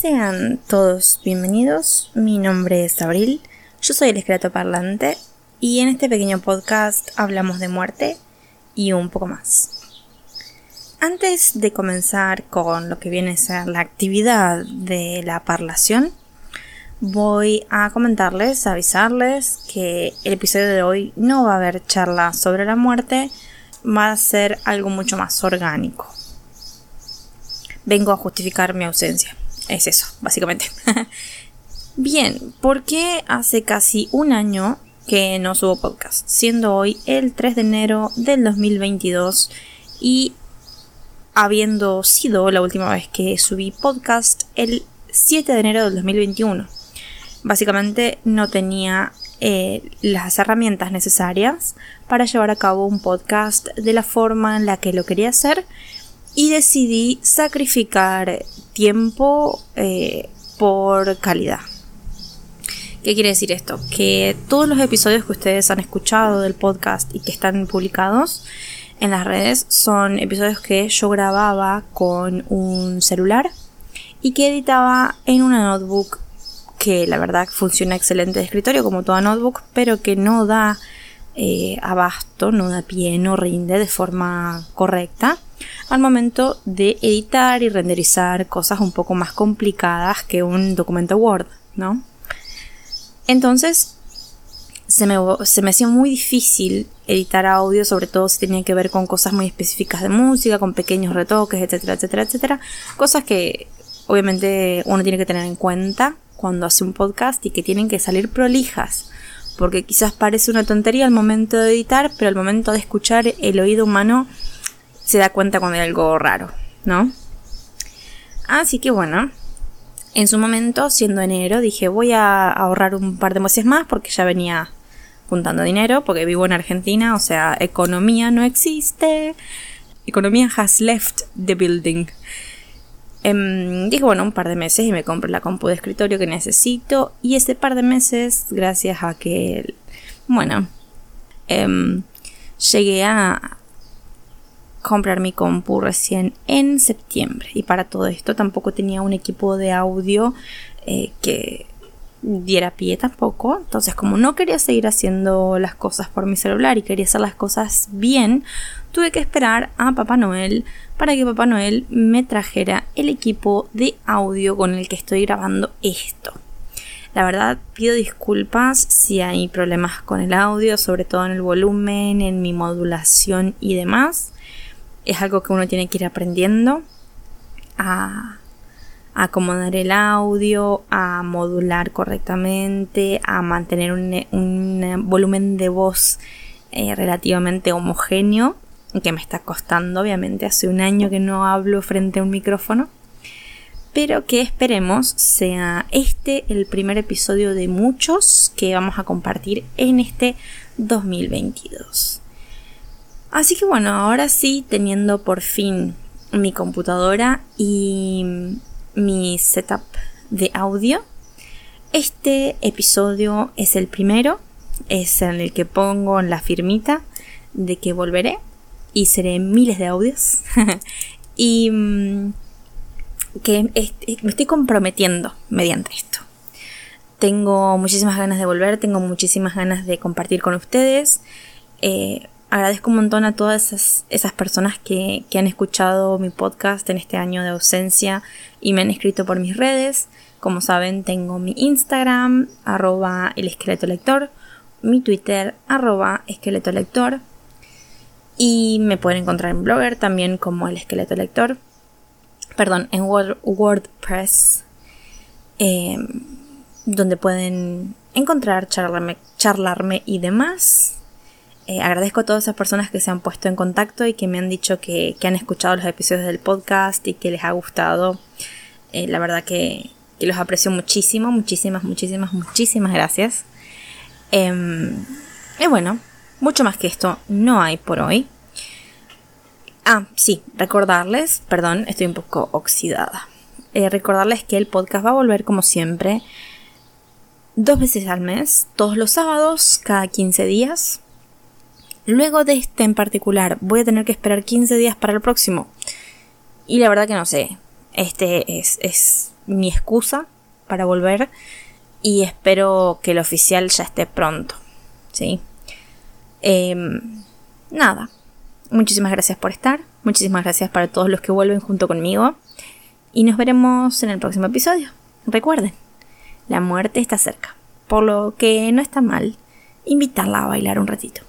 Sean todos bienvenidos, mi nombre es Abril, yo soy el esqueleto parlante y en este pequeño podcast hablamos de muerte y un poco más. Antes de comenzar con lo que viene a ser la actividad de la parlación, voy a comentarles, avisarles que el episodio de hoy no va a haber charla sobre la muerte, va a ser algo mucho más orgánico. Vengo a justificar mi ausencia. Es eso, básicamente. Bien, ¿por qué hace casi un año que no subo podcast? Siendo hoy el 3 de enero del 2022 y habiendo sido la última vez que subí podcast el 7 de enero del 2021. Básicamente no tenía eh, las herramientas necesarias para llevar a cabo un podcast de la forma en la que lo quería hacer y decidí sacrificar tiempo eh, por calidad. ¿Qué quiere decir esto? Que todos los episodios que ustedes han escuchado del podcast y que están publicados en las redes son episodios que yo grababa con un celular y que editaba en una notebook que la verdad funciona excelente de escritorio como toda notebook, pero que no da eh, abasto, no da pie, no rinde de forma correcta al momento de editar y renderizar cosas un poco más complicadas que un documento Word, ¿no? Entonces, se me, se me, hacía muy difícil editar audio, sobre todo si tenía que ver con cosas muy específicas de música, con pequeños retoques, etcétera, etcétera, etcétera. Cosas que obviamente uno tiene que tener en cuenta cuando hace un podcast y que tienen que salir prolijas. Porque quizás parece una tontería al momento de editar, pero al momento de escuchar el oído humano se da cuenta cuando hay algo raro, ¿no? Así que bueno, en su momento, siendo enero, dije voy a ahorrar un par de meses más porque ya venía juntando dinero, porque vivo en Argentina, o sea, economía no existe. Economía has left the building. Em, dije, bueno, un par de meses y me compré la compu de escritorio que necesito. Y ese par de meses, gracias a que, bueno, em, llegué a, comprar mi compu recién en septiembre. Y para todo esto tampoco tenía un equipo de audio eh, que diera pie tampoco. Entonces, como no quería seguir haciendo las cosas por mi celular y quería hacer las cosas bien, tuve que esperar a Papá Noel para que Papá Noel me trajera el equipo de audio con el que estoy grabando esto. La verdad pido disculpas si hay problemas con el audio, sobre todo en el volumen, en mi modulación y demás es algo que uno tiene que ir aprendiendo a, acomodar el audio, a modular correctamente, a mantener un, volumen de voz eh, relativamente homogéneo, que me está costando, obviamente, hace un año que no hablo frente a un micrófono, pero que esperemos sea este el primer episodio de muchos que vamos a compartir en este 2022. Así que bueno, ahora sí, teniendo por fin mi computadora y mi setup de audio, este episodio es el primero, es en el que pongo la firmita de que volveré y seré miles de audios y mm, que me estoy comprometiendo mediante esto. Tengo muchísimas ganas de volver, tengo muchísimas ganas de compartir con ustedes. Eh, agradezco un montón a todas esas, personas que, han escuchado mi podcast en este año de ausencia y me han escrito por mis redes. Como saben, tengo mi Instagram, arroba el esqueleto lector, mi Twitter, arroba esqueleto lector. Y me pueden encontrar en Blogger también como el esqueleto lector. Perdón, en WordPress. Em, donde pueden encontrar, charlarme, charlarme y demás. Eh, agradezco a todas esas personas que se han puesto en contacto y que me han dicho que, han escuchado los episodios del podcast y que les ha gustado. Eh, la verdad que, los aprecio muchísimo, muchísimas, muchísimas, muchísimas gracias. Em, y bueno, mucho más que esto no hay por hoy. Ah, sí, recordarles, perdón, estoy un poco oxidada. Eh, recordarles que el podcast va a volver como siempre dos veces al mes, todos los sábados, cada 15 días. Luego de este en particular, voy a tener que esperar 15 días para el próximo. Y la verdad que no sé. Este es, mi excusa para volver y espero que el oficial ya esté pronto. ¿Sí? Em, nada. Muchísimas gracias por estar. Muchísimas gracias para todos los que vuelven junto conmigo. Y nos veremos en el próximo episodio. Recuerden, la muerte está cerca. Por lo que no está mal invitarla a bailar un ratito.